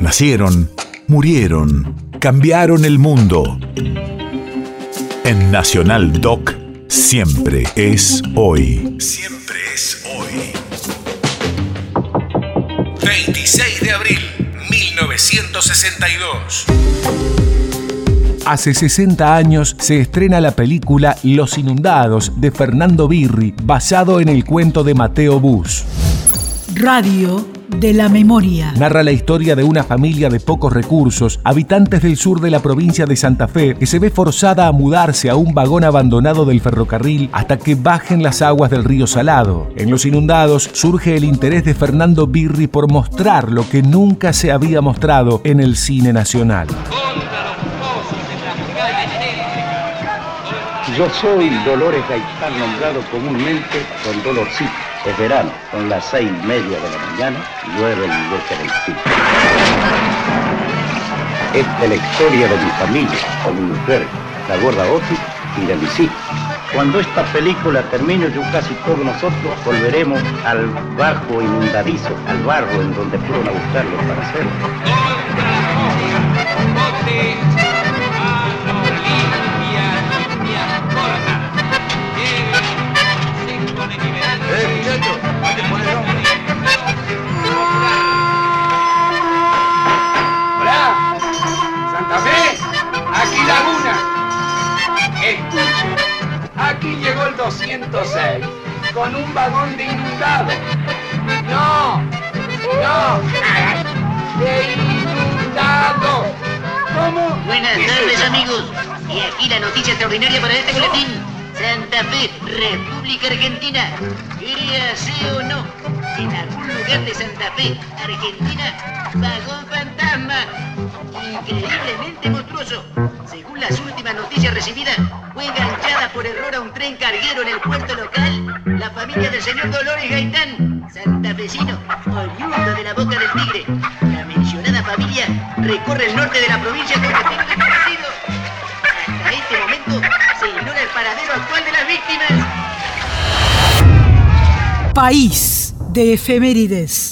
Nacieron, murieron, cambiaron el mundo. En Nacional Doc, siempre es hoy. Siempre es hoy. 26 de abril, 1962. Hace 60 años se estrena la película Los Inundados de Fernando Birri, basado en el cuento de Mateo Bus. Radio de la memoria. Narra la historia de una familia de pocos recursos, habitantes del sur de la provincia de Santa Fe, que se ve forzada a mudarse a un vagón abandonado del ferrocarril hasta que bajen las aguas del río Salado. En Los Inundados surge el interés de Fernando Birri por mostrar lo que nunca se había mostrado en el cine nacional. Yo soy Dolores Gaitán, nombrado comúnmente con Dolorcito. Es verano, son las seis y media de la mañana, y llueve el bosque del. Esta es la historia de mi familia, de mi mujer, la gorda Otis y de mis hijos. Cuando esta película termine, yo casi todos nosotros volveremos al bajo inundadizo, al barro en donde fueron a buscarlo para hacerlo. Aquí llegó el 206 con un vagón de inundado. No, no, de inundado. ¿Cómo? Buenas ¿Qué es tardes amigos. Y aquí la noticia extraordinaria para este boletín. Santa Fe, República Argentina. Créase o no, en algún lugar de Santa Fe, Argentina, vagón fantasma. Increíblemente monstruoso. Según las últimas noticias recibidas, fue enganchada por error a un tren carguero en el puerto local la familia del señor Dolores Gaitán, santafesino, oriundo de la boca del tigre. La mencionada familia recorre el norte de la provincia con destino desconocido. Hasta este momento se ignora el paradero actual de las víctimas. País de efemérides.